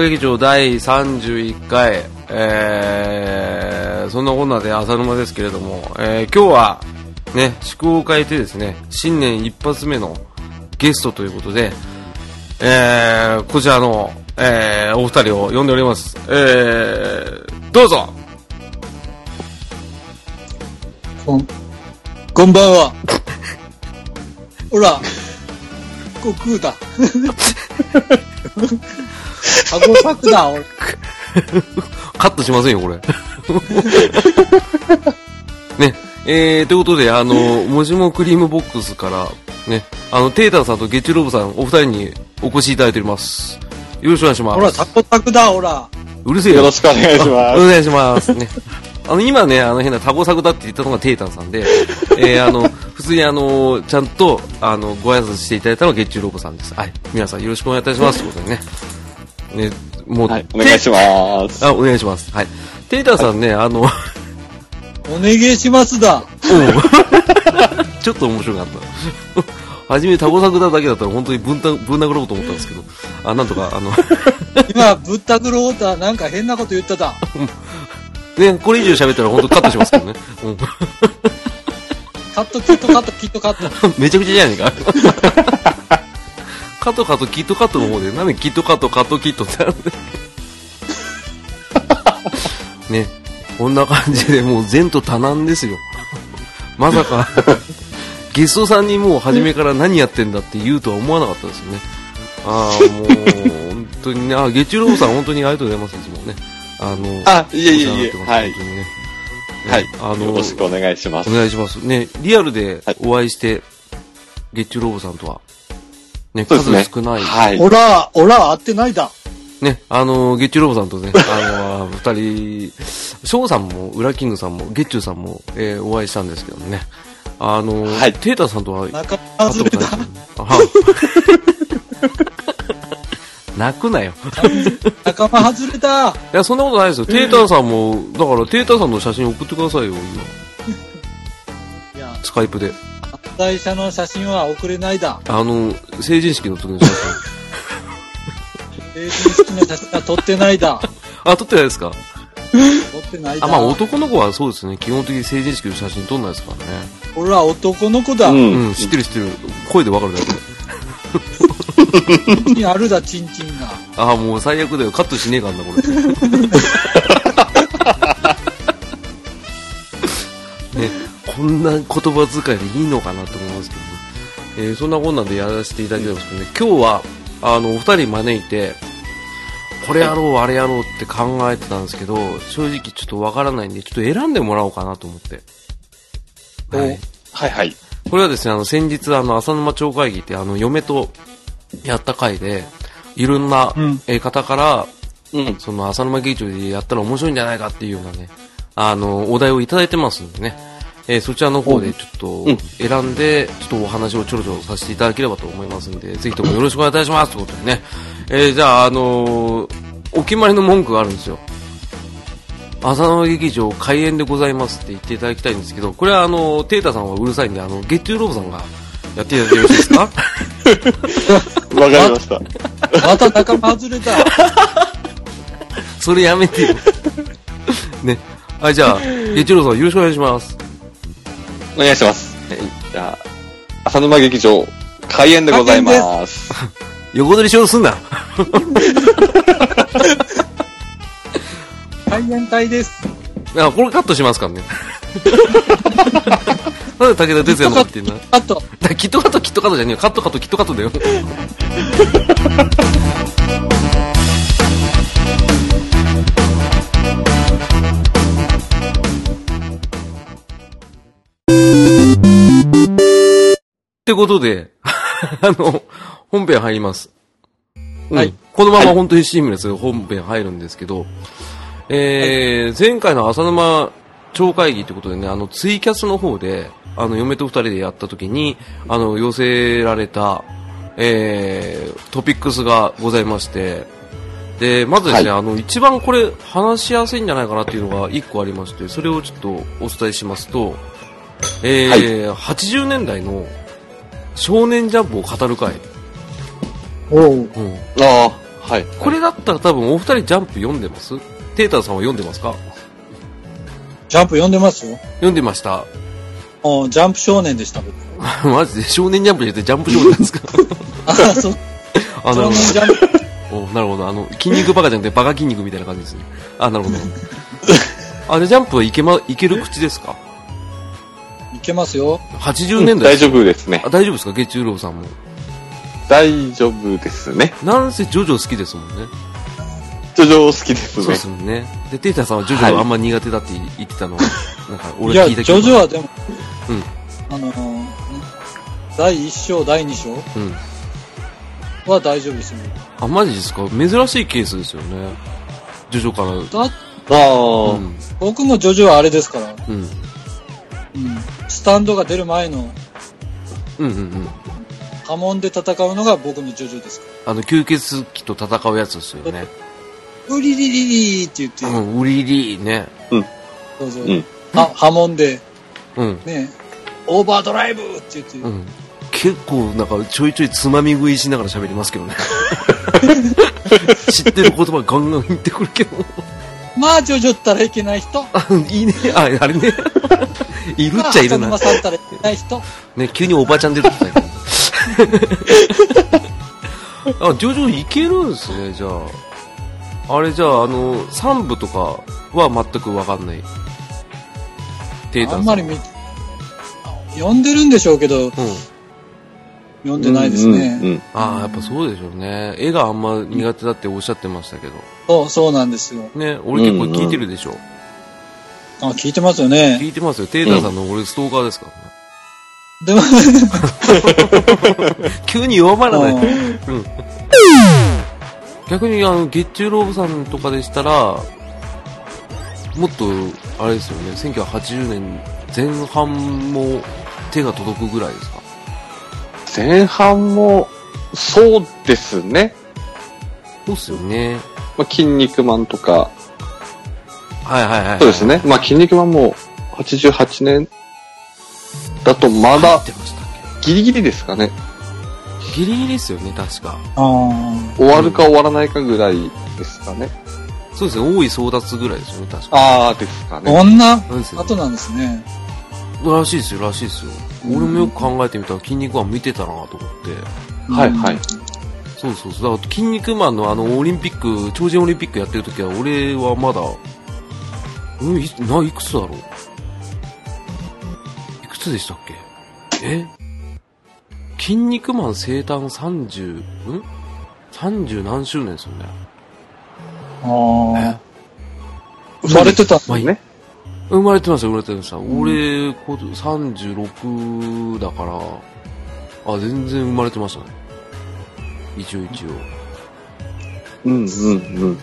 劇場第31回、えー、そんなこんなで浅沼ですけれども、えー、今日は、ね、祝を変えてですね、新年一発目のゲストということで、えー、こちらの、えー、お二人を呼んでおります。えー、どうぞこん、こんばんは。ほら、悟空だ。ハゴサクだ、俺。カットしませんよ、これ。ね、えー、ということで、あの、もじもクリームボックスから、ね、あの、テーターさんとゲッチュロブさん、お二人にお越しいただいております。よろしくお願いします。ほら、タコタクだ、ほら。うるせえよ。よろしくお願いします。お願いします。ね。あの、今ね、あの変なタコサクだって言ったのがテータンさんで、えー、あの、普通にあの、ちゃんと、あの、ご挨拶していただいたのが月中ロボさんです。はい。皆さんよろしくお願いいたします。ということでね。ね、もう、はい、お願いします。あ、お願いします。はい。テータンさんね、はい、あの、お願いしますだ。ちょっと面白かった。初めタコサクだだけだったら本当にぶんたぶん殴ろうと思ったんですけど、あ、なんとか、あの今、ぶったくろうたなんか変なこと言ってた。ね、これ以上喋ったら本当カットしますけどね。うん、カット、キットカット、キットカット。めちゃくちゃじゃないか。カットカット、キットカットの方で、なんでキットカット、カットキットってあるんで。ね、こんな感じでもう前途多難ですよ。まさかゲストさんにもう初めから何やってんだって言うとは思わなかったですよね。ああ、もう、本当にね、あ、月中ロボさん本当にありがとうございます、いつもね。あの、あ、いえいえいえ、はい。本当にね。はい。あの、よろしくお願いします。お願いします。ね、リアルでお会いして、月中ロボさんとは、ね、数少ない。はい。おら、おら、会ってないだ。ね、あの、月中ロボさんとね、あの、二人、翔さんも、ウラキングさんも、月中さんも、えー、お会いしたんですけどね。あの、はい、テータさんとは、仲間外れた。泣くなよ。仲間外れた。いや、そんなことないですよ。テータさんも、だから、テータさんの写真送ってくださいよ、今。スカイプで。会社の写真は送れないだ。あの、成人式の時の写真。成人式の写真は撮ってないだ。あ、撮ってないですか？撮ってないだ。あ、まあ男の子はそうですね。基本的に成人式の写真撮んないですからね。俺は男の子だ。うん、知ってる知ってる。声でわかるだけで。にあるだ、チンチンが。ああ、もう最悪だよ。カットしねえかんな、これ。こんな言葉遣いでいいのかなと思いますけどね。えー、そんなこんなんでやらせていただいんですけどね、今日は、あの、お二人招いて、これやろう、あれやろうって考えてたんですけど、正直ちょっとわからないんで、ちょっと選んでもらおうかなと思って。はい。はいはい。これはですね、あの、先日、あの、浅沼町会議って、あの、嫁とやった会で、いろんな、え方から、うん、その、浅沼劇場でやったら面白いんじゃないかっていうようなね、あの、お題をいただいてますんでね、えー、そちらの方でちょっと選んで、ちょっとお話をちょろちょろさせていただければと思いますんで、ぜひともよろしくお願いいたしますということでね、えー、じゃあ、あのー、お決まりの文句があるんですよ。浅野劇場開演でございますって言っていただきたいんですけど、これはあの、テータさんはうるさいんで、あの、ゲットゥーロボさんがやっていただいてよろしいですか？わかりました。また仲間外れた。それやめてよ。ね。はい、じゃあ、ゲットゥーロボさんよろしくお願いします。お願いします。じゃあ、浅沼劇場開演でございます。横取りしようとすんな。海援隊です。あ、これカットしますからね。なんで武田鉄矢のってんの？カット。キットカット、キットカットじゃねえよ。カットカット、キットカットだよ。ことで、あの、本編入ります。はい。このまま本当にシームレス本編入るんですけど、えー、前回の浅沼町会議ということでね、あの、ツイキャスの方で、あの、嫁と二人でやった時に、あの、寄せられた、えー、トピックスがございまして、で、まずですね、はい、あの、一番これ、話しやすいんじゃないかなっていうのが一個ありまして、それをちょっとお伝えしますと、えー、はい、80年代の少年ジャンプを語る会。おう。うん。ああ。はい。これだったら多分お二人ジャンプ読んでます？テーターさんは読んでますか？ジャンプ読んでます？よ。読んでました。おジャンプ少年でした、僕。マジで？少年ジャンプじゃなくてジャンプ少年ですか？あ、そう。あ、な少るほ年ジャン。おなるほど。あの、筋肉バカじゃなくてバカ筋肉みたいな感じですね。あ、なるほど。あ、で、ジャンプはいけま、いける口ですか？いけますよ。?80 年代大丈夫ですねあ。大丈夫ですか？月中郎さんも。大丈夫ですね。なんせジョジョ好きですもんね。ジョジョ好きですねそうで。すもんね。で、テータさんはジョジョあんま苦手だって言ってたのは、なんかいや、ジ俺聞いたけど。ョジョはでも、うんあのー、第1章、第2章うん。は大丈夫ですよ。あ、マジですか？珍しいケースですよね。ジョジョから。だああ、うん。僕もジョジョはあれですから、うん。うん、スタンドが出る前のうんうんうん。波紋で戦うのが僕のジョジョですかあの、吸血鬼と戦うやつですよね。ら。ウリリリリーって言って、うん、ウリリーね。そうそう、うんは波紋で、うん。ね、オーバードライブって言って、うん。結構、なんか、ちょいちょいつまみ食いしながら喋りますけどね。知ってる言葉ガンガン言ってくるけど。まあ、ジョジョったらいけない人。あ、いいね。あ、あれね。いるっちゃいるなまあ。さんったらいけない人。ね、急におばちゃん出てきたけど。あ、ジョジョいけるんですね、じゃあ。あれじゃあ、あの、3部とかは全くわかんない。テータさあんまり見、読んでるんでしょうけど、うん。読んでないですね。うんうんああ、やっぱそうでしょうね。絵があんま苦手だっておっしゃってましたけど。そう、そうなんですよ。ね、俺結構聞いてるでしょ。あ、聞いてますよね。聞いてますよ。テータさんの俺ストーカーですからね。でも、急に弱まらない。うん逆にあの、月中ローブさんとかでしたら、もっと、あれですよね、1980年前半も手が届くぐらいですか前半も、そうですね。そうっすよね。まあ、筋肉マンとか、はいはいはい。そうです。ね。まあ、筋肉マンも88年だとま入だギリギリですかね。けギリギリですよね、確か。終わるか終わらないかぐらいですかね。そうですね、多い争奪ぐらいですよね、確か。ああ、ですかね。こんななんですよ、後なんですね。らしいですよ、らしいですよ。うん俺もよく考えてみたら、筋肉マン見てたなと思って。はいはい。そうそうそう。だから、筋肉マンのあの、オリンピック、超人オリンピックやってる時は、俺はまだ、うん、い、な、いくつだろう？いくつでしたっけ？え？筋肉マン生誕30、ん ?30 何周年ですよね。ああ。生まれてたんまあいいね。生まれてました、生まれてました。俺、こ36だから、あ、全然生まれてましたね。一応一応。うんうんうん。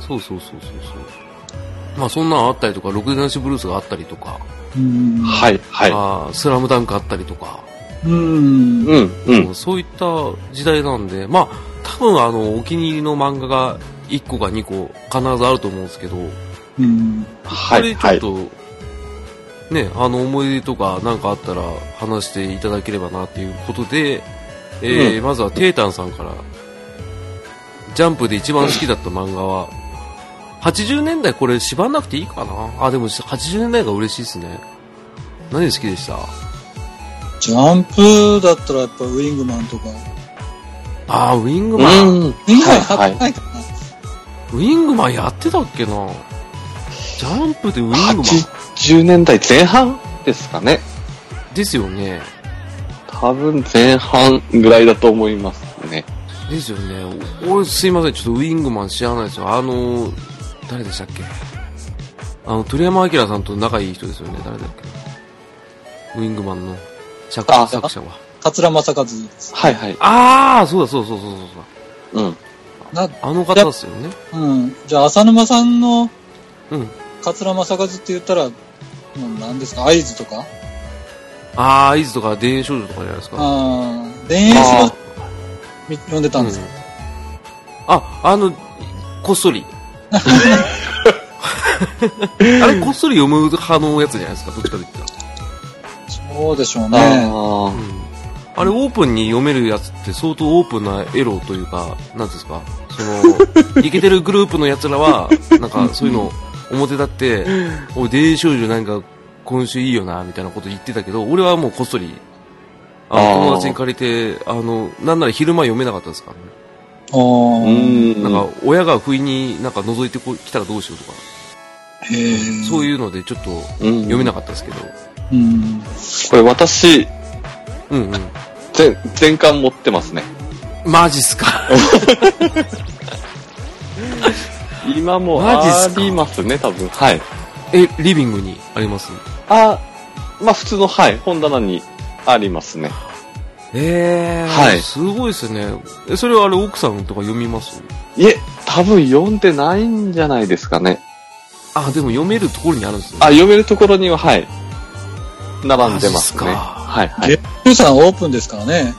そうそうそうそうそう。まあそんなんあったりとか、ロクデナンシブルースがあったりとか、うん。はいはい。あースラムダンクあったりとか、うん。うんうん。そういった時代なんで、まあ多分あの、お気に入りの漫画が1個か2個必ずあると思うんですけど、うん。これはいはい。ちょっと、ね、あの思い出とかなんかあったら話していただければなっていうことで、えーまずはテータンさんから、ジャンプで一番好きだった漫画は、80年代これ縛んなくていいかな？あ、でも80年代が嬉しいですね。何好きでした？ジャンプだったらやっぱウィングマンとか。あー、ウィングうマン。ん。ウィングマンやはいはい。ってないかな、ウィングマンやってたっけな？ジャンプでウィングマン？80年代前半ですかね。ですよね。多分前半ぐらいだと思いますね。ですよね。お俺すいません、ちょっとウィングマン知らないですよ。あの、誰でしたっけ？あの、鳥山明さんと仲いい人ですよね。誰だっけ？ウィングマンの作あ作者は。桂正和です。はいはい。ああ、そうだそうだそうそうそうそう。うん。な、あの方ですよね。うん。じゃあ、浅沼さんのうん。桂正和って言ったら、何ですか？合図とか？ああ、イズとか田園少女とかじゃないですか。ああ、田園あ少み読んでたんですよ。あ、あの、こっそり。あれ、こっそり読む派のやつじゃないですか、どっちかと言ったら。そうでしょうあね。あ。あれオープンに読めるやつって相当オープンなエロというか、なんですか、その、イケてるグループのやつらは、なんかそういうの表立って、おい、デイ少女なんか今週いいよな、みたいなこと言ってたけど、俺はもうこっそり、あの友達に借りて、あの、なんなら昼間読めなかったですからね。ああ。なんか、親が不意になんか覗いてこ来たらどうしようとか。そういうのでちょっと読めなかったですけど。うん。これ私、うんうん。全、全巻持ってますね。マジっすか。今もありますね、多分。はい。え、リビングにあります？あ、まあ普通の、はい、本棚にありますね。ええー、はい。すごいですね。え、それはあれ奥さんとか読みます？いえ、多分読んでないんじゃないですかね。あ、でも読めるところにあるんですね。あ、読めるところには、はい。並んでますね。はい、はい。ゲさんオープンですからね。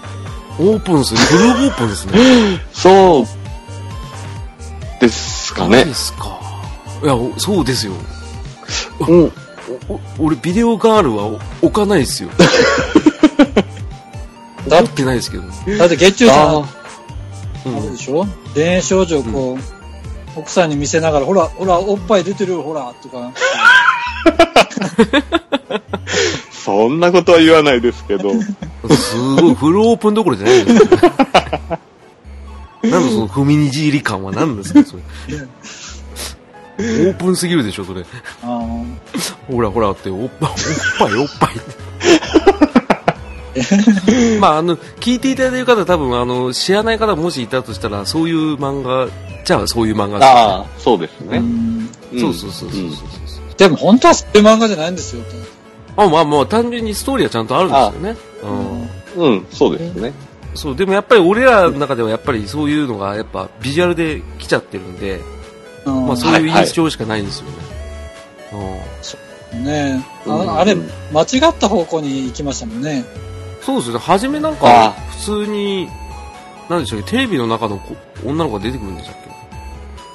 オープンですね。フルオープンですね。そう。ですかね。ですか。いや、そうですよ。うん。俺、ビデオガールは置かないですよ。だってないですけど。だって月中さん、あれでしょ？恋愛少女をこう、うん、奥さんに見せながら、ほら、ほら、おっぱい出てるほら、とか。そんなことは言わないですけど。すごい、フルオープンどころじゃないですか。なんでその踏みにじ入り感は何ですか、それ。オープンすぎるでしょ、それ。ほらほらって、おっぱい、おっぱい、おっぱいって。まあ、あの、聞いていただいている方多分、あの、知らない方もしいたとしたら、そういう漫画、じゃあそういう漫画です、ね。ああ、そうですね。そうそうそうそうそう。でも本当はそういう漫画じゃないんですよ。あまあまあ、単純にストーリーはちゃんとあるんですよね。うん、うん、そうですね。そう、でもやっぱり俺らの中ではやっぱりそういうのがやっぱビジュアルで来ちゃってるんで、まあそういう印象しかないんですよね。そうねああれ、間違った方向に行きましたもんね。そうですね。初めなんか、普通に、なんでしょうテレビの中の女の子が出てくるんでしたっ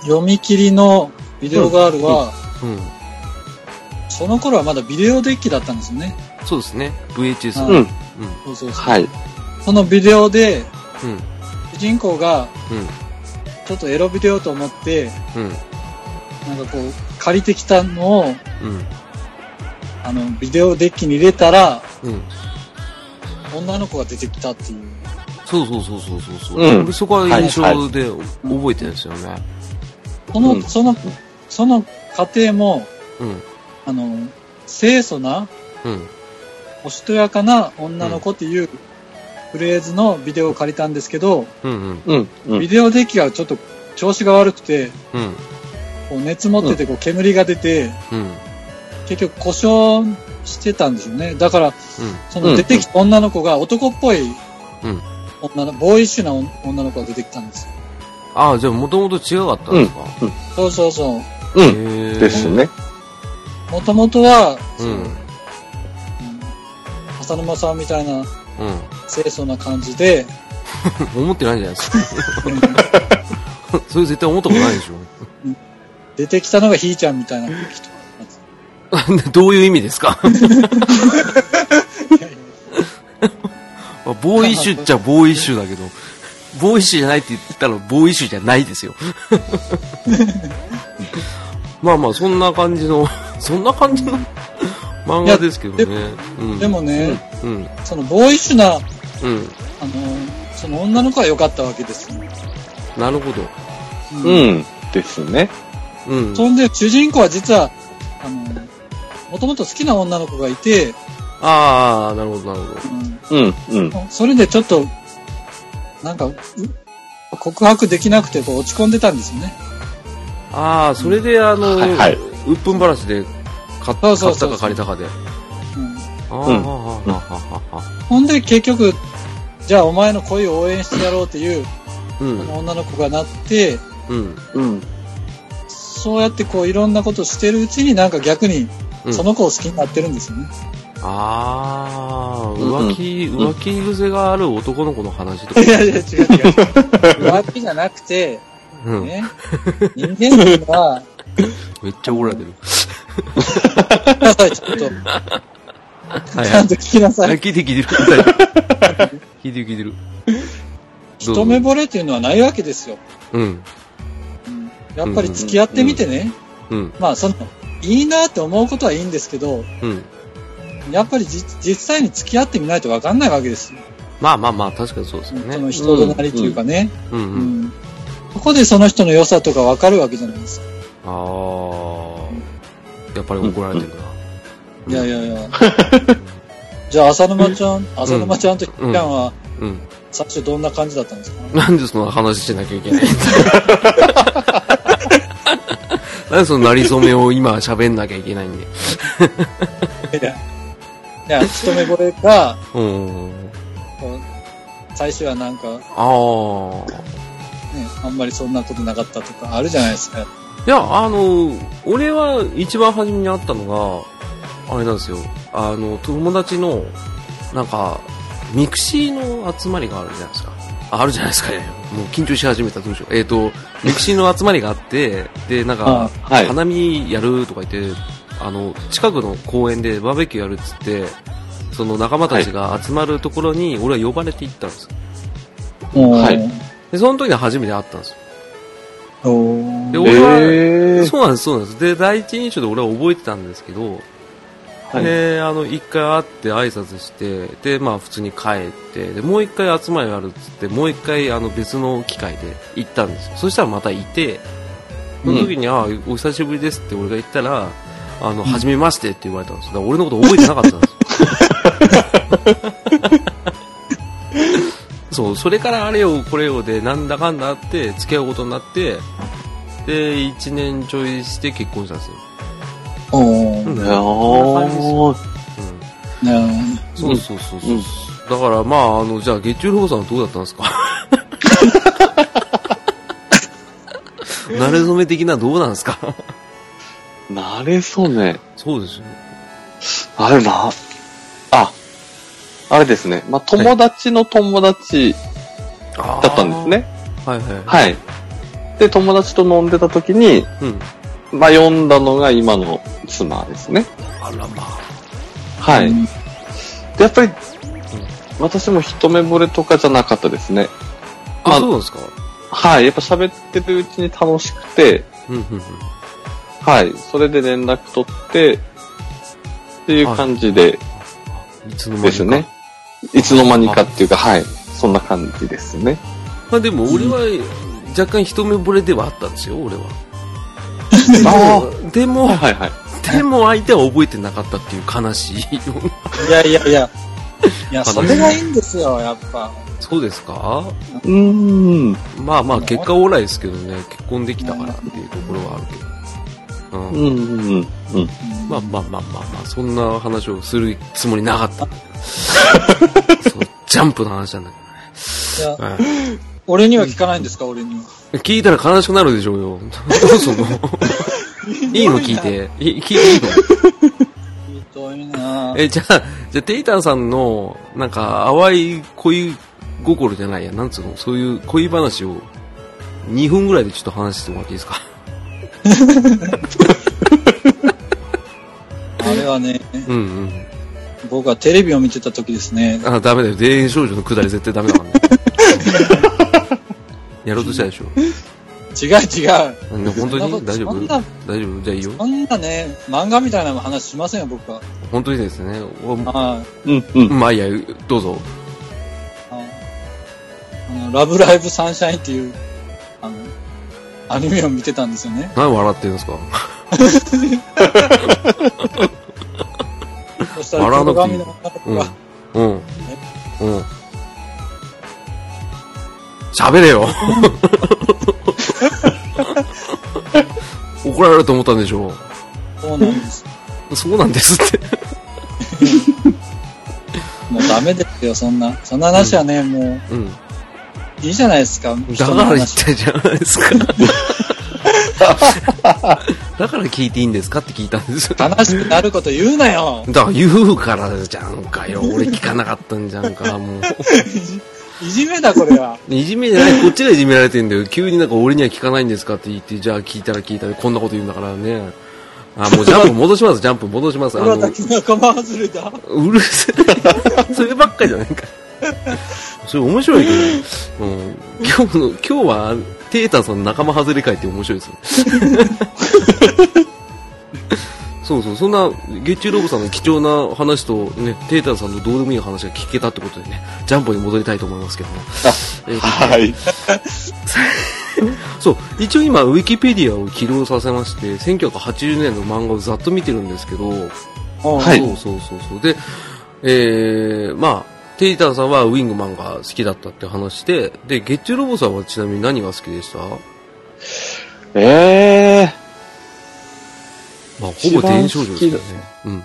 け？読み切りのビデオガールは、うん、うんその頃はまだビデオデッキだったんですよね。そうですね。VHS。うん。うん。そうそうそう。はい。そのビデオで、うん。主人公が、うん。ちょっとエロビデオと思って、うん。なんかこう、借りてきたのを、うん。あの、ビデオデッキに入れたら、うん。女の子が出てきたっていう。そうそうそうそうそう。うん、そこは印象で覚えてるんですよね。その、その、その過程も、うん。あの、清楚な、うん、おしとやかな女の子っていうフレーズのビデオを借りたんですけど、うんうんうん、ビデオデッキがちょっと調子が悪くて、うん、こう熱持っててこう煙が出て、うん、結局故障してたんですよね。だから、その出てきた女の子が男っぽい女の、ボーイッシュな女の子が出てきたんですよ。ああ、じゃあもともと違かったんですか、そうそうそう。うん。ですね。もともとは、うん。浅沼さんみたいな、うん。清楚な感じで、思ってないんじゃないですか。それ絶対思ったことないでしょ。出てきたのがひーちゃんみたいな人。どういう意味ですか？ボーイッシュっちゃボーイッシュだけど、ボーイッシュじゃないって言ったらボーイッシュじゃないですよ。まあまあ、そんな感じの、そんな感じの漫画ですけどね。ででもね、うん、そのボーイッシュな、うん、あの、その女の子は良かったわけですよ。なるほど。うん、うん、ですね。うん。そんで、主人公は実は、あの、もともと好きな女の子がいて、ああ、なるほど、なるほど。うん、うん。それでちょっと、なんか、告白できなくてこう落ち込んでたんですよね。ああ、それで、あの、はいはい、うっぷんばらしで買ったか借りたかで。ほんで、結局、じゃあお前の恋を応援してやろうっていう、うん、女の子がなって、うん。うん。そうやってこういろんなことしてるうちになんか逆にその子を好きになってるんですよね。うん、ああ、浮気、浮気癖がある男の子の話とか。いやいや、違う違う。浮気じゃなくて、ね、人間っていうのは、めっちゃ怒られてる。ちょっと。ちゃんと聞きなさい。聞いて聞いてください。聞いてる聞いてる。一目惚れっていうのはないわけですよ。うん。やっぱり付き合ってみてね。うん。まあ、その、いいなって思うことはいいんですけど、うん。やっぱり実際に付き合ってみないと分かんないわけですよ。まあまあまあ、確かにそうですよね。その人となりというかね。うん。うん。うん、そこでその人の良さとか分かるわけじゃないですか。ああ、やっぱり怒られてるな。いやいやいや。じゃあ、浅沼ちゃん、浅沼ちゃんとひちゃんは、うん。最初どんな感じだったんですか？なんでその話しなきゃいけない なんでそのなりそめを今喋んなきゃいけないんで？いや、いや、一目惚れが、うん。最初はなんか、ああ。ね、あんまりそんなことなかったとかあるじゃないですか。いや、あの、俺は一番初めに会ったのが、あれなんですよ。あの、友達の、なんか、ミクシーの集まりがあるじゃないですか。ああるじゃないですかね。もう緊張し始めたどうしよう。えっ、ー、と、ミクシーの集まりがあって、で、なんか、はい、花見やるとか言って、あの、近くの公園でバーベキューやるっつって、その仲間たちが集まるところに、俺は呼ばれて行ったんですよ。はい。で、その時に初めて会ったんですよ。で、俺は、えー、そうなんです、そうなんです。で、第一印象で俺は覚えてたんですけど、はい、で、あの、一回会って挨拶して、で、まあ普通に帰って、で、もう一回集まりがあるっつって、もう一回あの別の機会で行ったんですよ。そしたらまたいて、その時に、うん、ああ、お久しぶりですって俺が言ったら、あの、はじめましてって言われたんですだから俺のこと覚えてなかったんですよ。そう、それからあれよこれよで、なんだかんだあって、付き合うことになって、で、1年ちょいして結婚したんですよ。おー。うん。そうそうそうそう。だからまあ、あの、じゃあ、月中ロボさんはどうだったんですか？慣れ初め的などうなんですか？慣れ初め。そうですよ。あれな、あ、あれですね。まあ、友達の友達だったんですね。はい、はい、はい。で、友達と飲んでた時に、うん、まあ、読んだのが今の妻ですね。あらまあ。はい。で、やっぱり、私も一目惚れとかじゃなかったですね。あ、そうですか？はい。やっぱ喋ってるうちに楽しくて、はい。それで連絡取って、っていう感じで、いつの間にか。ですね。いつの間にかっていうか、はい。そんな感じですね。まあでも俺は若干一目惚れではあったんですよ、俺は。でも、はいはい、でも相手は覚えてなかったっていう悲しい。いやいやいや。いや、それがいいんですよ、やっぱ。そうですか？うん。まあまあ、結果オーライですけどね、結婚できたからっていうところはあるけど。うん。うんうんうん。まあまあまあまあまあ、そんな話をするつもりなかった そうジャンプの話なんだけどね。俺には聞かないんですか、俺には。聞いたら悲しくなるでしょうよ。その？いいの聞いて。い聞いていいの？ひどいなえ、じゃあ、じゃあ、テイタンさんの、なんか、淡い恋心じゃないや、なんつうの、そういう恋話を、2分ぐらいでちょっと話してもらっていいですか？あれはね、うんうん。僕はテレビを見てた時ですね。あ、ダメだよ。田園少女のくだり絶対ダメだからね。やろうとしたでしょ。違う違う。本当に？大丈夫？大丈夫？じゃあいいよ。そんなね、漫画みたいな話しませんよ、僕は。本当にですね。はい。うん、うん。まあいいや、どうぞ。あの、ラブライブサンシャインっていう、あの、アニメを見てたんですよね。何笑ってるんですか？そしたら、笑わなくていい。うん。うん。喋れよ。怒られると思ったんでしょそうなんです。そうなんですって もうダメですよ、そんな。そんな話はね、うん、もう、うん、いいじゃないですか。だから言ってじゃないですか？だから聞いていいんですかって聞いたんですよ。悲しくなること言うなよ。だから言うからじゃんかよ。俺聞かなかったんじゃんか、もう。いじめだ、これは。いじめじゃない、こっちがいじめられてんだよ。急になんか俺には聞かないんですかって言って、じゃあ聞いたら聞いたらこんなこと言うんだからね。あ、もうジャンプ戻します、ジャンプ戻します。あの、仲間外れだ。うるせえ。そればっかりじゃないか。それ面白いけど、うん、今日の、今日は、テータさんの仲間外れ会って面白いですよ。そうそう、そんな、月中ロボさんの貴重な話と、ね、テータさんのどうでもいい話が聞けたってことでね、ジャンボに戻りたいと思いますけども。えー、はい。そう、一応今、ウィキペディアを起動させまして、1980年の漫画をざっと見てるんですけど、はい。そうそうそうそう。で、えー、まあ、テイターさんはウィングマンが好きだったって話で、で、月中ロボさんはちなみに何が好きでした？ええー。まあ、ほぼ電少女ですよね。うん。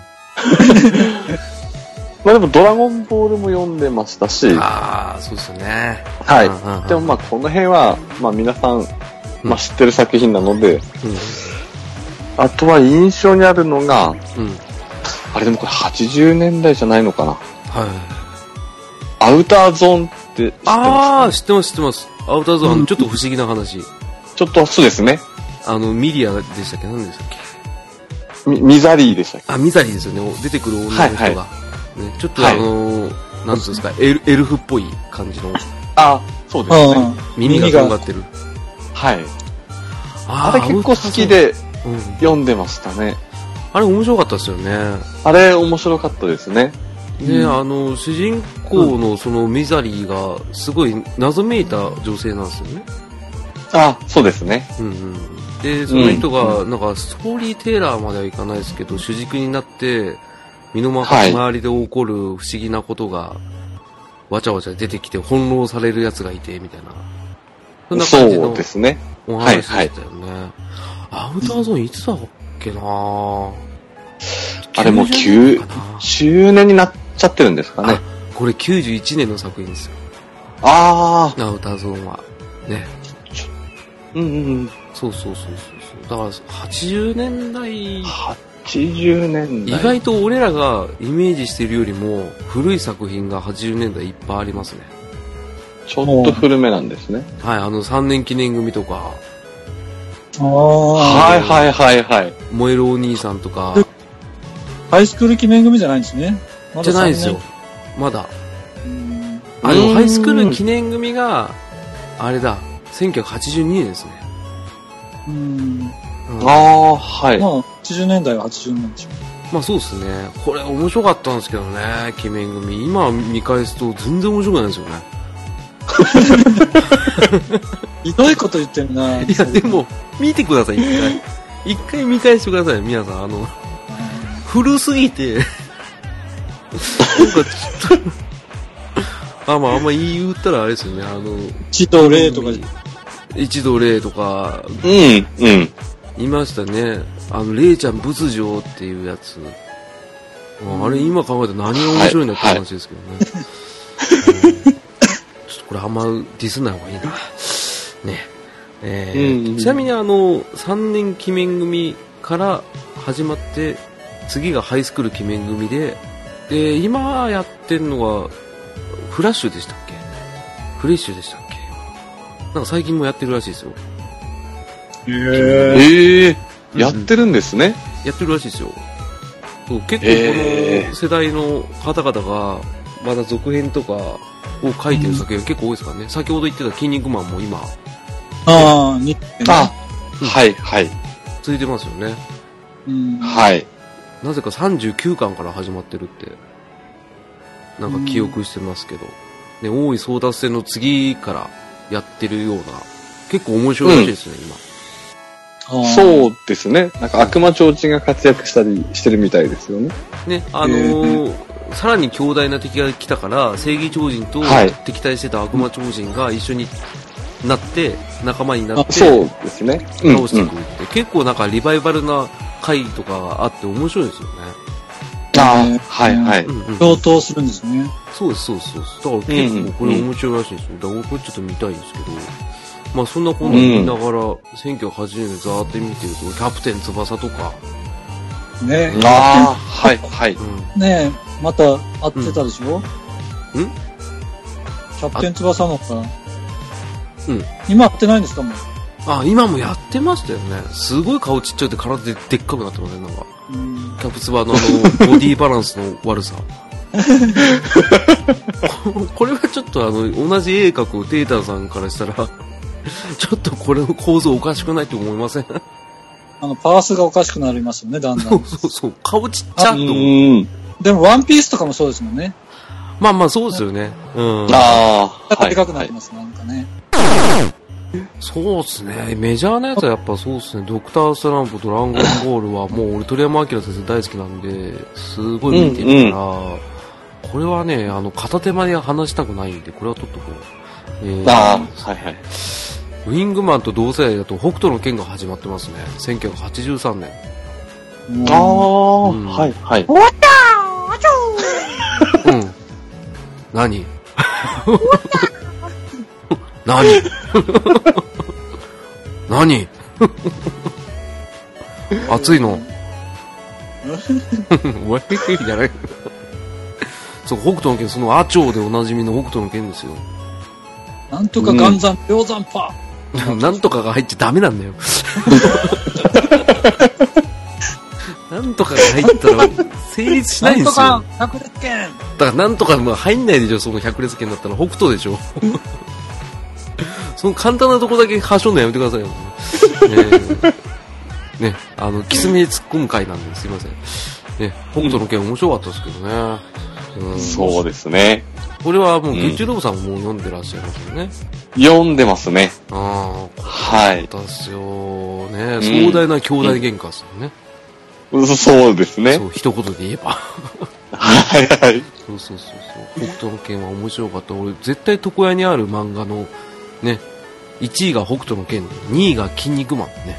まあでも、ドラゴンボールも読んでましたし。ああ、そうですよね。はい。でもまあ、この辺は、まあ皆さん、まあ知ってる作品なので、うん、あとは印象にあるのが、うん、あれでもこれ80年代じゃないのかな。はい。アウターゾーンって知ってますああ、知ってます、知ってます。アウターゾーン、ちょっと不思議な話。ちょっと、そうですね。あの、ミリアでしたっけ？何でしたっけ？ミミザリーでしたっけ？あ、ミザリーですよね。出てくる女の人が。はいはい、ね、ちょっとあのー、なんつうんですか、エルエルフっぽい感じの。あ、そうですね。耳がとんがってる。はい。あれ結構好きで読んでましたね。あれ面白かったですよね。あれ面白かったですね。ね、うん、あの、主人公のそのミザリーが、すごい謎めいた女性なんですよね。あ、そうですね。うんうん。で、その人が、なんか、ストーリーテーラーまではいかないですけど、主軸になって、身の回りで起こる不思議なことが、わちゃわちゃ出てきて翻弄される奴がいて、みたいな。そんな感じのお話でしたよね。はいはい、アウターゾーンいつだっけなあれもう9、年になっちゃってるんですかね。これ91年の作品ですよ。ああ。アウターゾーンは。ね。うんうんうん。そうそうそうそうだから80年代。80年代。意外と俺らがイメージしてるよりも古い作品が80年代いっぱいありますね。ちょっと古めなんですね。はい、あの3年記念組とか。ああ。はいはいはいはい。燃えるお兄さんとか。ハイスクール記念組じゃないんですね。ま、じゃないですよ。まだ。あ、でもハイスクール記念組が、あれだ、1982年ですね。うん。ああ、はい。まあ、80年代は80年でしょ。まあそうですね。これ面白かったんですけどね、鬼面組。今見返すと全然面白くないですよね。ひどいこと言ってるな。いや、でも、見てください、一回。一回見返してください、皆さん。あの、古すぎてなんかちょっと あ、まあ、あんま言ったらあれですよね、あの、一度例とか。一度例とか、うん、うん。いましたね。あの、霊ちゃん仏像っていうやつ。あれ今考えたら何が面白いんだって話ですけどね。ちょっとこれあんまディスない方がいいな。ね。えー、うんうん、ちなみにあの、3年記念組から始まって、次がハイスクール鬼面組で、で、今やってるのは、フラッシュでしたっけ？フレッシュでしたっけなんか最近もやってるらしいですよ。へえー、やってるんですね、やってるらしいですよ。そう結構この世代の方々が、まだ続編とかを書いてる作品が結構多いですからね。先ほど言ってた筋肉マンも今。ああ、に、あ、はい、はい。続いてますよね。うん、はい。なぜか39巻から始まってるって、なんか記憶してますけど、ね、大井争奪戦の次からやってるような、結構面白いらしいですね、うん、今。そうですね。なんか悪魔超人が活躍したりしてるみたいですよね。ね、あのー、さらに強大な敵が来たから、正義超人と敵対してた悪魔超人が一緒になって、仲間になって、そうですね。倒していくって、結構なんかリバイバルな回とかがあって面白いですよね。ああ、はいはい。共闘するんですね。そうです、そうです、そうです。だから結構これ面白いらしいですよ。だからこれちょっと見たいんですけど、まあそんなこんな見ながら、1980年ざーって見てると、キャプテン翼とか。ねああ、はい、はい。ねまた会ってたでしょ？うんキャプテン翼のか。うん。今会ってないんですかもう？あ、今もやってましたよね。すごい顔ちっちゃいって体ででっかくなってますね、なんか。キャプツバのあの、ボディバランスの悪さ。これはちょっとあの、同じ絵描くデータさんからしたら、ちょっとこれの構造おかしくないと思いません？あの、パースがおかしくなりますよね、だんだん。そうそうそう、顔ちっちゃっと。でも、ワンピースとかもそうですもんね。まあまあ、そうですよね。うん。ああ。でかくなります、はい、なんかね。そうっすね。メジャーなやつはやっぱそうっすね。ドクタースランプ、ドラゴンボールはもう俺鳥山明先生大好きなんで、すごい見てるから、うんうん、これはね、あの、片手間に話したくないんで、これは取っとこう。えー、ああ、はいはい。ウィングマンと同世代だと北斗の剣が始まってますね。1983年。ああ、うん、はいはい。わうん。何？何？何？熱いの？おいじゃないそう、北斗の剣、そのアチョウでおなじみの北斗の剣ですよ。なんとか岩山、氷山パー。なんとかが入っちゃダメなんだよ。なんとかが入ったら成立しないんですよ。なんとか百列拳だからなんとかまあ入んないでしょ、その百列拳だったら北斗でしょ。その簡単なとこだけはしょんのやめてくださいよ。ねね、あの、キスミに突っ込む回なんですいません。ね、北斗の拳面白かったですけどね。うん、そうですね。これはもう、月中ロボさんも読んでらっしゃいますよね。読んでますね。ああ。はい。だっすよ。ね、壮大な兄弟喧嘩ですよね。うん、そうですね。そう、一言で言えば。はいはい。そうそうそうそう。北斗の拳は面白かった。俺、絶対床屋にある漫画の、ね、1位が北斗の拳、2位が筋肉マンね。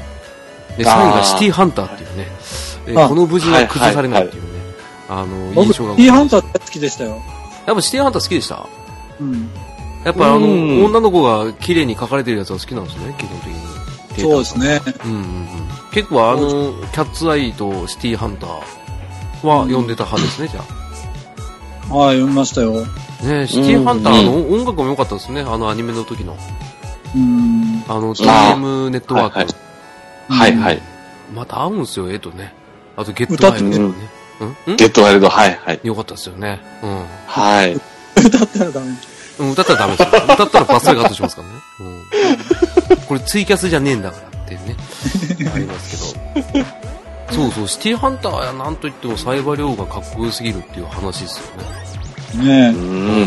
で、3位がシティハンターっていうね。えこの無事は崩されないっていうね。あの、印象が。シティハンター好きでしたよ。やっぱシティハンター好きでした？うん。やっぱあの、女の子が綺麗に描かれてるやつは好きなんですね、基本的に。そうですね。うんうんうん。結構あの、キャッツアイとシティハンターは読んでた派ですね、じゃあ。はい、読みましたよ。ねシティハンターの音楽も良かったですね、あのアニメの時の。うん。あの、TM ネットワーク。はいはい。また合うんすよ、絵とね。あと、ゲットワイルドね。ゲットワイルド、はいはい。よかったですよね。うん。はい。歌ったらダメ。うん、歌ったらダメですよ。歌ったらバスイカットしますからね。うん。これツイキャスじゃねえんだからっていうね。ありますけど。そうそう、シティハンターはなんといってもサイバリョウがかっこよすぎるっていう話ですよね。ねえ。うん。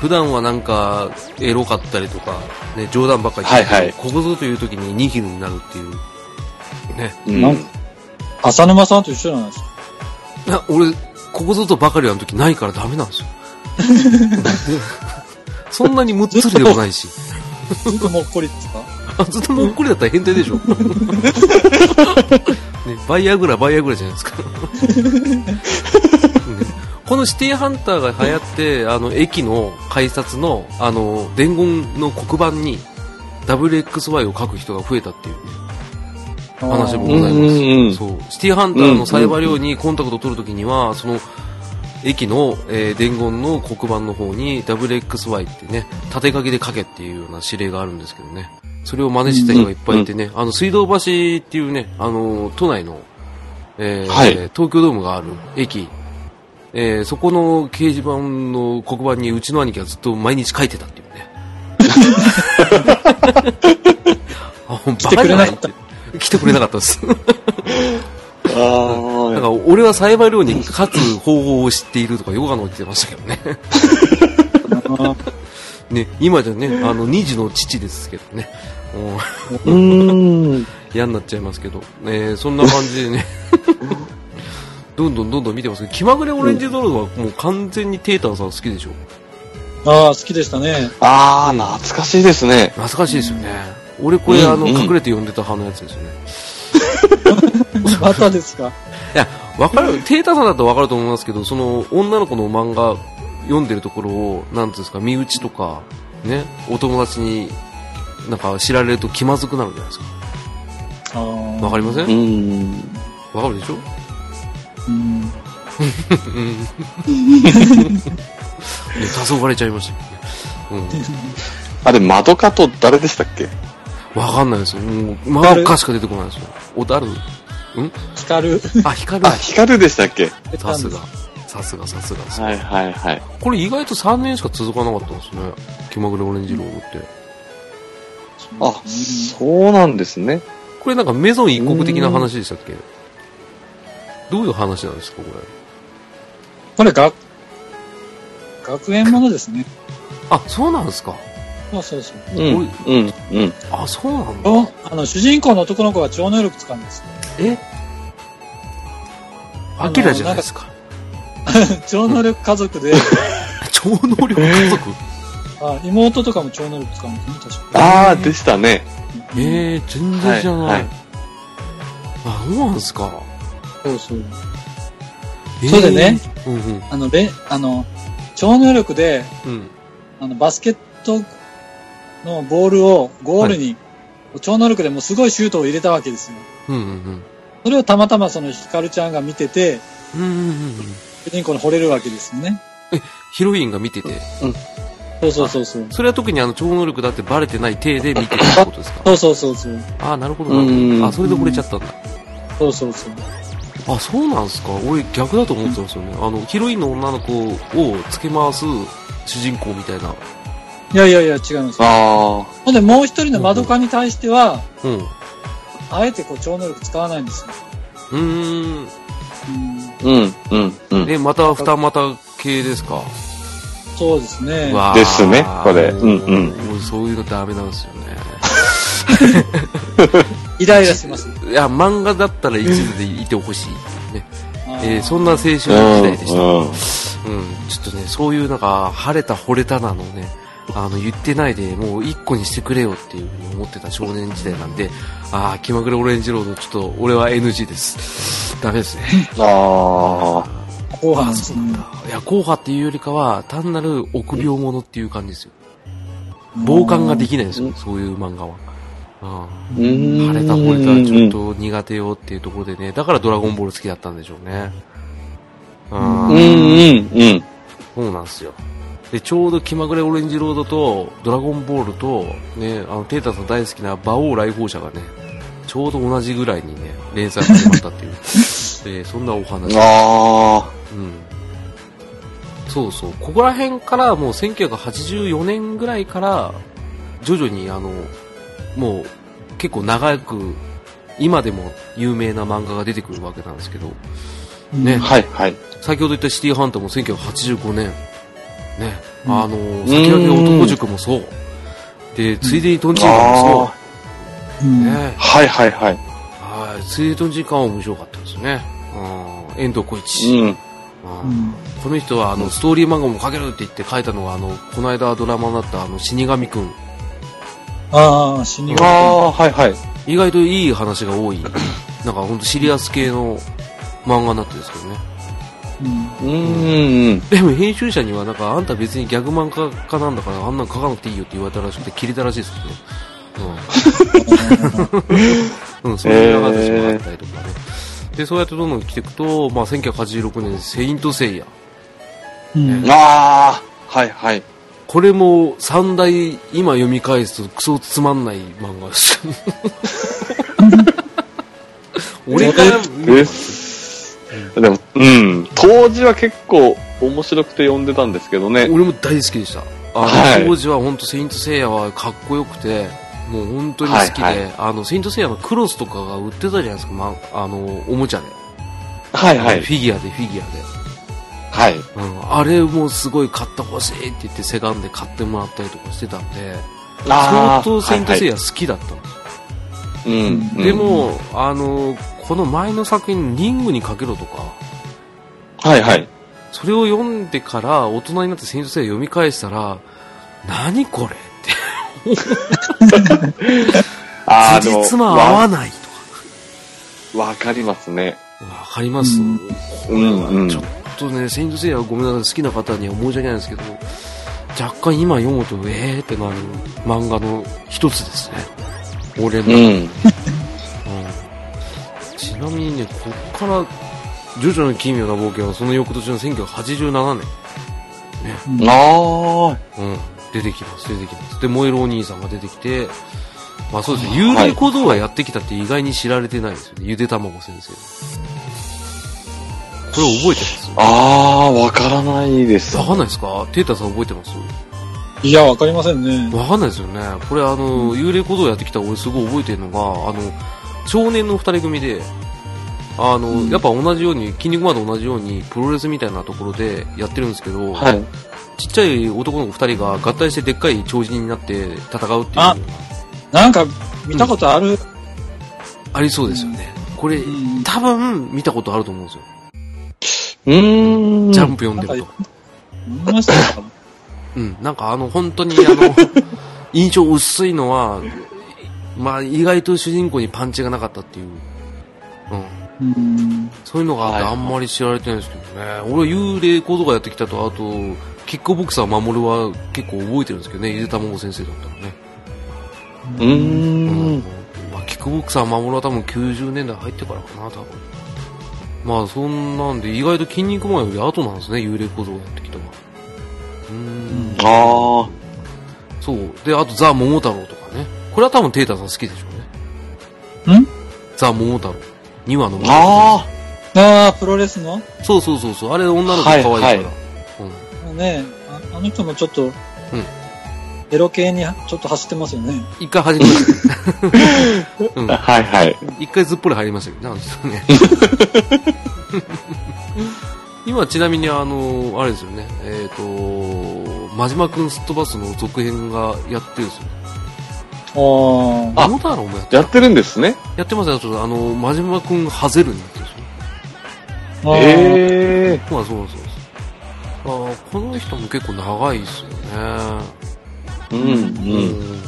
普段はなんか、エロかったりとか、ね、冗談ばっかり言って、はいはい、ここぞという時にニヒルになるっていう。ね。うん。浅沼さんと一緒じゃないですか。いや、俺、ここぞとばかりあの時ないからダメなんですよ。そんなにむっつりでもないし。ずっともっこりですか？ずっともっこりだったら変態でしょ。ね、バイアグラ、バイアグラじゃないですか。このシティハンターが流行って、あの、駅の改札の、あの、伝言の黒板に WXY を書く人が増えたっていうね、話もございます。そう。シティハンターのサイバー寮にコンタクトを取るときには、その、駅の、えー、伝言の黒板の方に WXY ってね、縦書きで書けっていうような指令があるんですけどね。それを真似してた人がいっぱいいてね、あの、水道橋っていうね、あの、都内の、えー、はい、東京ドームがある駅、えー、そこの掲示板の黒板にうちの兄貴はずっと毎日書いてたっていうね。あ、バカじゃないって。来てくれなかったです。あだから俺は栽培量に勝つ方法を知っているとかヨガの言ってましたけどね。ね、今じゃね、あの、二児の父ですけどね。うん。嫌になっちゃいますけど、えー、そんな感じでね。どんどんどんどん見てますけど、気まぐれオレンジドローはもう完全にテータンさん好きでしょ？ああ、好きでしたね。ああ、懐かしいですね。懐かしいですよね。俺これ、あの、隠れて読んでた派のやつですよね。またですか？いや、わかる、テータさんだとわかると思いますけど、その、女の子の漫画読んでるところを、なんていうんですか、身内とか、ね、お友達に、なんか知られると気まずくなるじゃないですか。わかりません？うん。わかるでしょ？うん。黄昏れちゃいました。うん。あれ、窓かと誰でしたっけ？わかんないですよ。もう、まだかしか出てこないですよ。おだるん？光る？あ、光る？あ、光るでしたっけ？さすが。さすがさすがです。はいはいはい。これ意外と3年しか続かなかったんですね。気まぐれオレンジロードって。あ、そうなんですね。これなんかメゾン一国的な話でしたっけ？どういう話なんですか、これ？これ学、学園ものですね。あ、そうなんですか。そうそうそう。うん、うん、うん。あ、そうなんだ。あの、主人公の男の子が超能力使うんですえアキラじゃないですか。超能力家族で。超能力家族？あ妹とかも超能力使うんですね、確かああ、でしたね。ええー、全然じゃない。はいはい、あ、そうなんですか。そうそう。えー、そうでね、うんうん、あの、べ、あの、超能力で、うん、あの、バスケットのボールをゴールに、はい、超能力でもすごいシュートを入れたわけですよ。うんうんうん、それをたまたまそのヒカルちゃんが見てて、うんうんうん、主人公に惚れるわけですよね。え、ヒロインが見てて？うん。そうそうそうそう。それは特にあの超能力だってバレてない体で見てるってことですか？そうそうそうそう。ああ、なるほどなるほど。あ、それで惚れちゃったんだ。そうそうそう。あ、そうなんすか？俺逆だと思ってたんですよね。あの、ヒロインの女の子をつけ回す主人公みたいな。いやいやいや、違います。ああ。ほんで、もう一人の窓かに対しては、うん。あえてこう超能力使わないんですよ。うーん。うん、うん、うん。で、また二股系ですか？そうですね。ですね、これ。うんうん。もうそういうのダメなんですよね。イライラします。いや、漫画だったら一途でいてほしい。ね。えー、そんな青春の時代でした。うん。ちょっとね、そういうなんか、晴れた惚れたなのね、あの、言ってないで、もう一個にしてくれよっていうふうに思ってた少年時代なんで、ああ、気まぐれオレンジロード、ちょっと、俺は NG です。ダメですね。ああ。硬派ですね。いや、硬派っていうよりかは、単なる臆病者っていう感じですよ。傍観ができないんですよ、そういう漫画は。うん。晴れた惚れたちょっと苦手よっていうところでね、だからドラゴンボール好きだったんでしょうね。うん。うん、うん、そうなんですよ。で、ちょうど気まぐれオレンジロードと、ドラゴンボールと、ね、あの、テータさん大好きな馬王来訪者がね、ちょうど同じぐらいにね、連載始まったっていう、えー、そんなお話。ああ。うん。そうそう。ここら辺からもう1984年ぐらいから、徐々にあの、もう結構長く、今でも有名な漫画が出てくるわけなんですけど、ね。はいはい。先ほど言ったシティハンターも1985年、ね、うん、あの、先駆け男塾もそう。で、ついでにトンチンカンもそう。ね。はいはいはい。はい。ついでにトンチンカンは面白かったですね。うん。遠藤浩一。うん。この人はあのストーリー漫画も描けるって言って書いたのがあのこの間ドラマになったあの死神くんああ死神くんああはいはい意外といい話が多いなんか本当シリアス系の漫画になってるんですけどねうん、でも編集者にはなんかあんた別にギャグ漫画家なんだからあんなん書かなくていいよって言われたらしくて切れたらしいですけど。ね、うん、うん、そういう話もあったりとかね、でそうやってどんどん来ていくと、まあ、1986年「セイント・セイヤ」うん、ああはいはい。これも三大今読み返すとクソつまんない漫画です。俺からでも、うん、当時は結構面白くて読んでたんですけどね。俺も大好きでした。はい、当時は本当セイントセイヤはかっこよくて、もう本当に好きで、はいはい、あの、セイントセイヤのクロスとかが売ってたじゃないですか、まあ、あの、おもちゃで。はいはい。フィギュアで、フィギュアで。はい。うん、あれもすごい買ってほしいって言ってセガンで買ってもらったりとかしてたんで、相当セイントセイヤ好きだったんです、はいはい、うん。でも、あの、この前の作品、リングにかけろとか、はいはい。それを読んでから大人になってセイントセイヤ読み返したら、何これ ああ、でも。つま合わないとか。わかりますね。わかります、うん、これはちょっとね、セイントセイヤはごめんなさい、好きな方には申し訳ないんですけど、若干今読むと、えーってなる漫画の一つですね。俺の。うん、なみにね、こっから、ジョジョの奇妙な冒険はその翌年の1987年。ね。ああ。うん。出てきます、出てきます。で、燃えるお兄さんが出てきて、まあそうですね、幽霊小僧がやってきたって意外に知られてないですよね、ゆで卵先生。これ覚えてます？あー、わからないです。わかんないですか？テータさん覚えてます？いや、わかりませんね。わかんないですよね。これあの、幽霊行動やってきた俺すごい覚えてるのが、あの、少年の二人組で、あの、うん、やっぱ同じように、筋肉マンと同じように、プロレスみたいなところでやってるんですけど、はい、ちっちゃい男の子二人が合体してでっかい超人になって戦うっていう。あ、なんか見たことある、うん、ありそうですよね。これ、うん、多分見たことあると思うんですよ。うん。ジャンプ読んでると。見ましたか？うん、なんかあの、本当にあの、印象薄いのは、まあ意外と主人公にパンチがなかったっていう。うん。うんそういうのがあってあんまり知られてないですけどね。俺幽霊講座やってきたと、あと、キックボクサー守るは結構覚えてるんですけどね、ゆでたまご先生だったらね。うーん。うんまあ、キックボクサー守るは多分90年代入ってからかな、多分。まあそんなんで、意外と筋肉マンより後なんですね、幽霊小僧やってきたのは。うん。ああ。そう。で、あとザ・桃太郎とかね。これは多分テータさん好きでしょうね。ん？ザ・桃太郎。2話のああ。ああ、プロレスの？そうそうそうそう。あれ女の子可愛いから。はいはい、うん、ねああの人もちょっと、うん。エロ系にちょっと走ってますよね。一回走りましたね。うん、はいはい。一回ずっぽり入りましたけどね、あの人ね。今ちなみにあの、あれですよね、えっ、ー、と、真島くんすっ飛ばすの続編がやってるんですよ。ああ。桃太郎もやってやってるんですね。やってますよ、あの、真島くんハゼルになってるんですよ。ええー。まあそうそうそう。あこの人も結構長いですよね。うん、うん。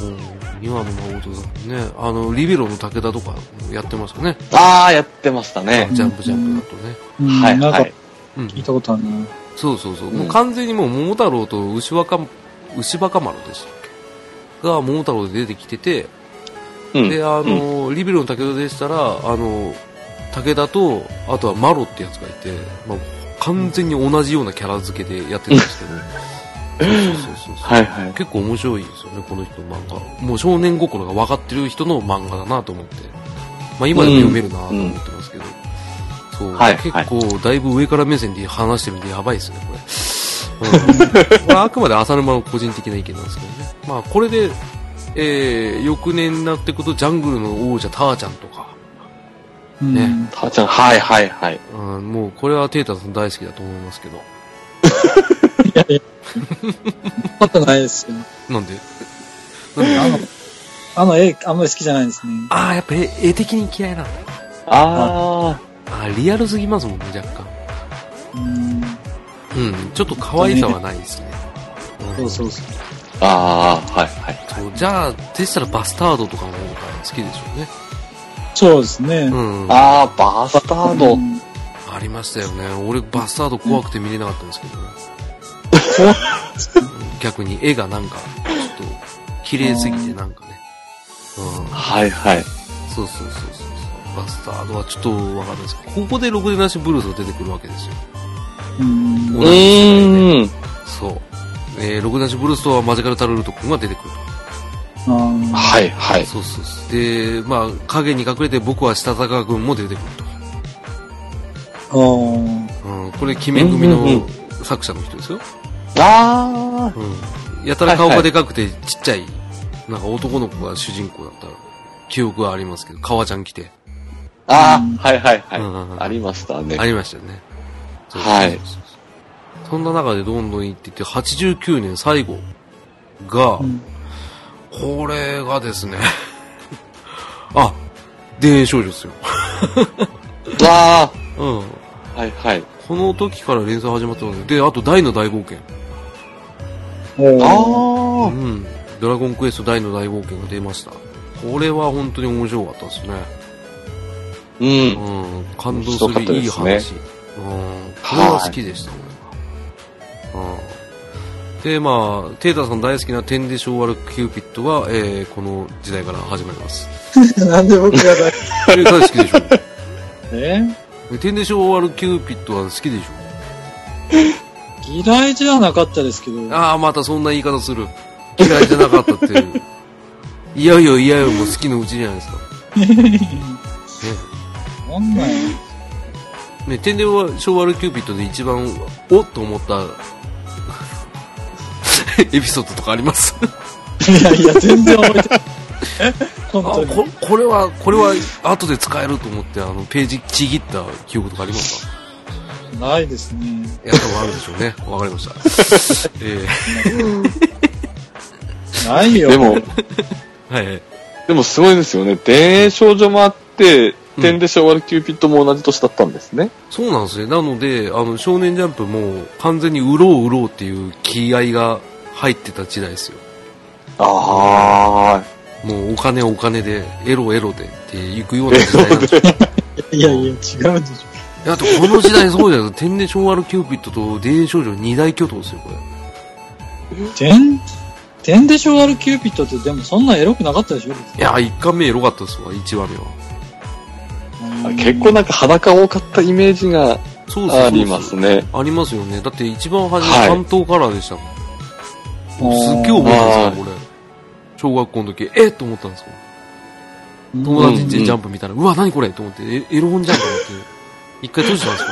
今の真音さんね、あの、リベロの武田とかやってますかね。ああ、やってましたね。ジャンプジャンプだとね。はい、はい。聞いたことあるな。そうそうそう。もう完全にもう桃太郎と牛若、牛若丸でしたっけが桃太郎で出てきてて、で、あの、リベロの武田でしたら、あの、武田と、あとはマロってやつがいて、まあ、完全に同じようなキャラ付けでやってるんですけど、そうそうそうそう。はいはい。結構面白いですよね、この人の漫画。もう少年心が分かってる人の漫画だなと思って。まあ今でも読めるなと思ってますけど。そう、はい、結構だいぶ上から目線で話してるんでやばいですね、これ。うん、これあくまで浅沼の個人的な意見なんですけどね。まあこれで、えー、翌年になっていくとジャングルの王者ターちゃんとか、ね。ターちゃん、はいはいはい。うん、もうこれはテータさん大好きだと思いますけど。いやいや、ことないですよ。なんで？あの、あの絵、あんまり好きじゃないですね。ああ、やっぱ絵絵的に嫌いなんだ。ああ。あリアルすぎますもんね、若干。うん。うん、ちょっと可愛さはないですね。そうそうそう。ああ、はいはい。そう、じゃあ、でしたらバスタードとかの方が好きでしょうね。そうですね。うん。ああ、バスタード、うん、ありましたよね。俺、バスタード怖くて見れなかったんですけどね。逆に絵がなんか、ちょっと、綺麗すぎてなんかね。うん。はいはい。そうそうそうそう。バスタードはちょっとわかんないですけど、ここでろくでなしブルースが出てくるわけですよ。うん。同じ。そう。えー、ろくでなしブルースとはマジカルタルルト君が出てくると。はいはい。そうそうそう。で、まあ、影に隠れて僕はしたたか君も出てくると。うん。これ、鬼面組の作者の人ですよ。ああ、うん。やたら顔がでかくてちっちゃい、なんか男の子が主人公だった記憶はありますけど、革ちゃん来て。ああ、はいはいはい、ありましたね。ありましたよね。はい。そんな中でどんどん行っていって、89年最後が、うん、これがですね あ、田園少女ですよ。わあ。うん。はいはい。この時から連載始まったので、で、あと大の大冒険。ああ。うん。ドラゴンクエスト大の大冒険が出ました。これは本当に面白かったですね。うん。うん。感動するいい話。ね、うん。これは好きでした、俺は。うん。で、まあ、テータさん大好きな天で昭和キューピットは、えー、この時代から始まります。なんで僕が大好き？大好きでしょ。え？天で昭和キューピットは好きでしょ嫌いじゃなかったですけど。ああ、またそんな言い方する。嫌いじゃなかったっていう。いやいやいやいやもう好きのうちじゃないですか。ね。なんなんね、天然は昭和のキューピットで一番、おっと思った エピソードとかあります？いやいや、全然覚えてない。本こ。これは、これは後で使えると思って、あの、ページちぎった記憶とかありますか？ないですね。いや、多分あるでしょうね。わかりました。えー、ないよ。でも、はい。でもすごいですよね。田園少女もあって、点で昭和のキューピットも同じ年だったんですね。そうなんですね。なので、あの、少年ジャンプも完全に売ろう売ろうっていう気合が入ってた時代ですよ。ああ。もうお金お金で、エロエロでって行くような時代なんですよ。いやいや、違うでしょ。あとこの時代そうじゃないですか。てんで性悪キューピットと電影少女二大巨頭ですよ、これ。てん、てんで性悪キューピットってでもそんなエロくなかったでしょいや、一巻目エロかったですわ、一話目は。結構なんか裸多かったイメージがありますね。ありますよね。だって一番初め巻頭カラーでしたもん。はいすっげえ覚えてますよ、これ。小学校の時、え？っと思ったんですよ。友達んジャンプ見たら、うわ、何これ？と思って、エエロ本じゃんと思って、一回閉じたんで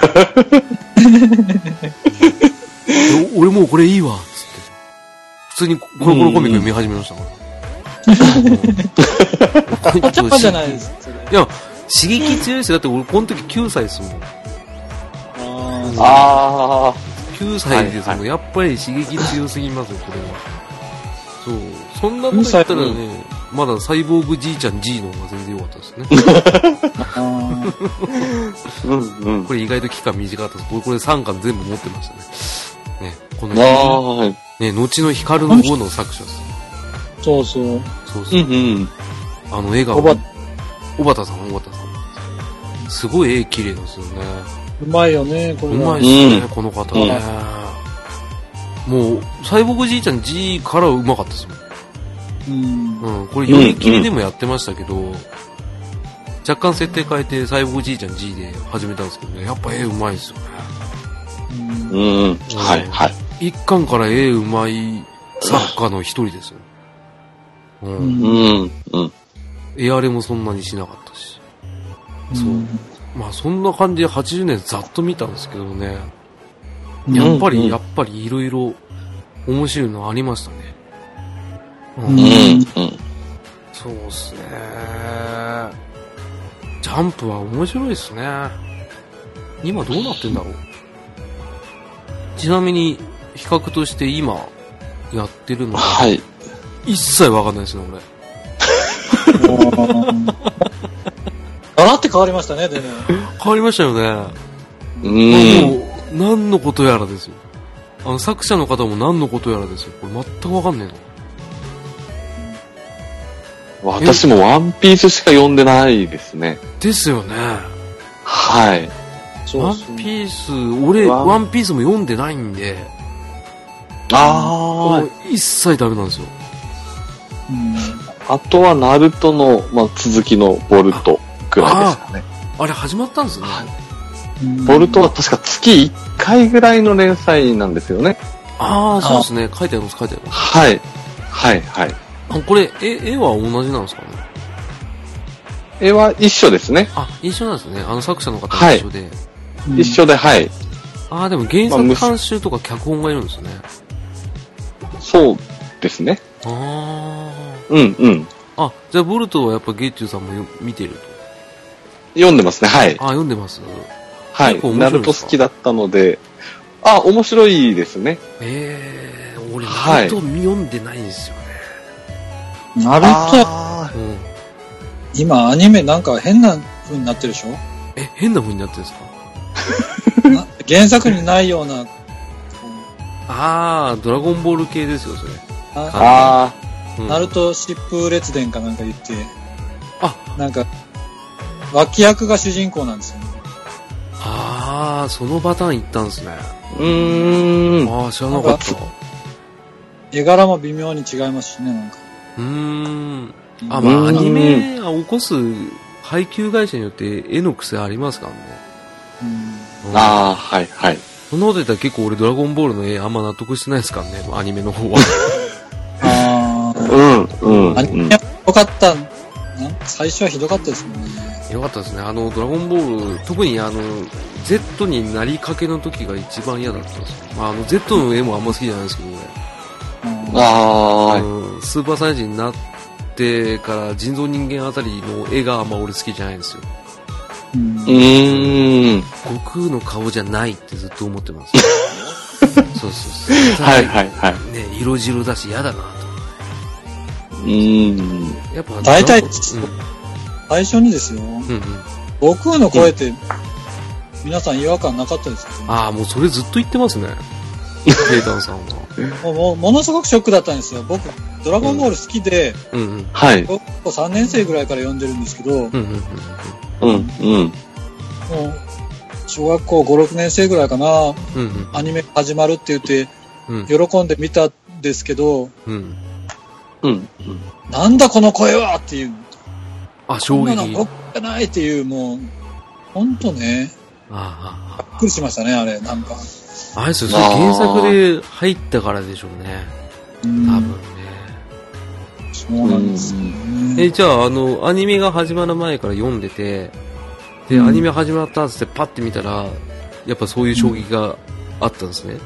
すよ。俺もうこれいいわ、つって。普通にコロコロコミック読み始めましたから。パチャパじゃないです。いや、刺激強いですよ。だって俺この時9歳ですもん。ああ。9歳ですもん、はいはい、やっぱり刺激強すぎますよ、これは。そう。そんなこと言ったらね、まだサイボーグじいちゃん G の方が全然良かったですね。うんうん、これ意外と期間短かったです。僕これ3巻全部持ってましたね。ね、このね、後の光の5の作者です。そうそう。そうそう。うんうん、あの絵が、小畑さん、小畑さん。すごい絵綺麗ですよね。うまいよね、これうまいっすね、うん、この方ね。もう、サイボーグじいちゃん G からうまかったですもん。うん。うん。これ、読み切りでもやってましたけど、うんうん、若干設定変えて、サイボーグじいちゃん G で始めたんですけどね、やっぱ絵うまいですよね。うん。うん。はいはい。一巻から絵うまい作家の一人ですよ。うん。うん。うん。エアレもそんなにしなかったし。そう。まあそんな感じで80年ざっと見たんですけどね。やっぱり、やっぱりいろいろ面白いのありましたね。うん。うん、そうっすね。ジャンプは面白いっすね。今どうなってんだろう。ちなみに、比較として今、やってるのは、はい。一切わかんないですね、俺。ガラって変わりましたね、でも。変わりましたよね。うん。もう、何のことやらですよ。あの、作者の方も何のことやらですよ。これ全くわかんねえな。私もワンピースしか読んでないですね。ですよね。はい。ワンピース、俺、ワンピースも読んでないんで。ああ。一切ダメなんですよ。うん。あとは、ナルトの、まあ、続きのボルト。くらいですかね。あれ始まったんですね。はい。ボルトは確か月1回ぐらいの連載なんですよね。ああ、そうですね。書いてあります、書いてあります。はい。はい、はい。あ、これ、絵、絵は同じなんですかね？絵は一緒ですね。あ、一緒なんですね。あの作者の方と一緒で。はい、一緒で、はい。ああ、でも原作監修とか脚本がいるんですね。そうですね。ああ。うんうん。あ、じゃあボルトはやっぱゲッチュさんも見てると。読んでますね、はい。あ、読んでますはい。ナルト好きだったので、あ、面白いですね。ええー、俺、ナルト読んでないんですよね。ナルト、うん、今、アニメなんか変な風になってるでしょ？え、変な風になってるんですか？原作にないような。ああ、ドラゴンボール系ですよ、それ。ああ、うん、ナルト疾風列伝かなんか言って。あ、なんか、脇役が主人公なんですよね。ああ、そのパターンいったんですね。うーん。ああ、知らなかった。絵柄も微妙に違いますしね、なんか。うーん。あ、まあ、アニメが起こす配給会社によって絵の癖ありますからね。うん。ああ、はいはい。そんなこと言ったら結構俺ドラゴンボールの絵あんま納得してないですからね、アニメの方は。ああ。うん、うん。アニメ良かった最初はひどかったですもんね。いよかったですね。あの、ドラゴンボール、特にあの、Z になりかけの時が一番嫌だったんですよ。まあ、あの、Z の絵もあんま好きじゃないですけどね。ああ。スーパーサイズになってから人造人間あたりの絵があんま俺好きじゃないんですよ。うん。悟空の顔じゃないってずっと思ってます。そうそうそう。はいはいはい。ね、色白だし嫌だなと。うん。やっぱ、大体、うん、最初にですよ。うんうん。悟空の声って、皆さん違和感なかったですか、ね、ああ、もうそれずっと言ってますね。ケイタンさんは。もうものすごくショックだったんですよ。僕、ドラゴンボール好きで、うんうん、はい。3年生ぐらいから読んでるんですけど、うんうんうん。うん、うん。もう、小学校5、6年生ぐらいかな、うんうん、アニメ始まるって言って、喜んで見たんですけど、うん。うん。なんだこの声はっていう。あ、衝撃。こんなのじゃないっていう、もう、ほんとね。ああ。びっくりしましたね、あれ、なんか。あれですよ、それ原作で入ったからでしょうね。多分ね。そうなんですね。え、じゃあ、あの、アニメが始まる前から読んでて、で、アニメ始まったっつってパッて見たら、やっぱそういう衝撃があったんですね。うん、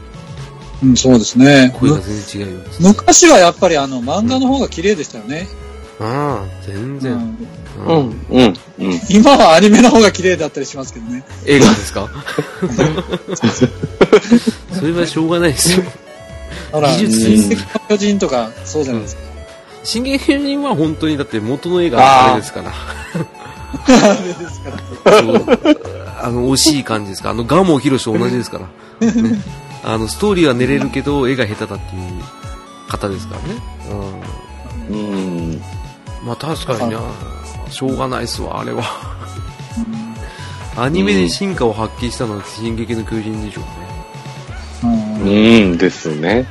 そうですね。声が全然違うよ。昔はやっぱりあの、漫画の方が綺麗でしたよね。うん、全然。うん、うん、うん。今はアニメの方が綺麗だったりしますけどね。映画ですか？それはしょうがないですよ。ほら、技術進撃の巨人とか、そうじゃないですか。進撃の巨人は本当にだって元の映画あれですから。あれですから。あの、惜しい感じですか？あの、ガモヒロシと同じですから。ね。あの、ストーリーは寝れるけど、絵が下手だっていう方ですからね。うん。うん。まあ確かにな、しょうがないっすわ、あれは。アニメで進化を発揮したのは進撃の巨人でしょうね。うん、ですね。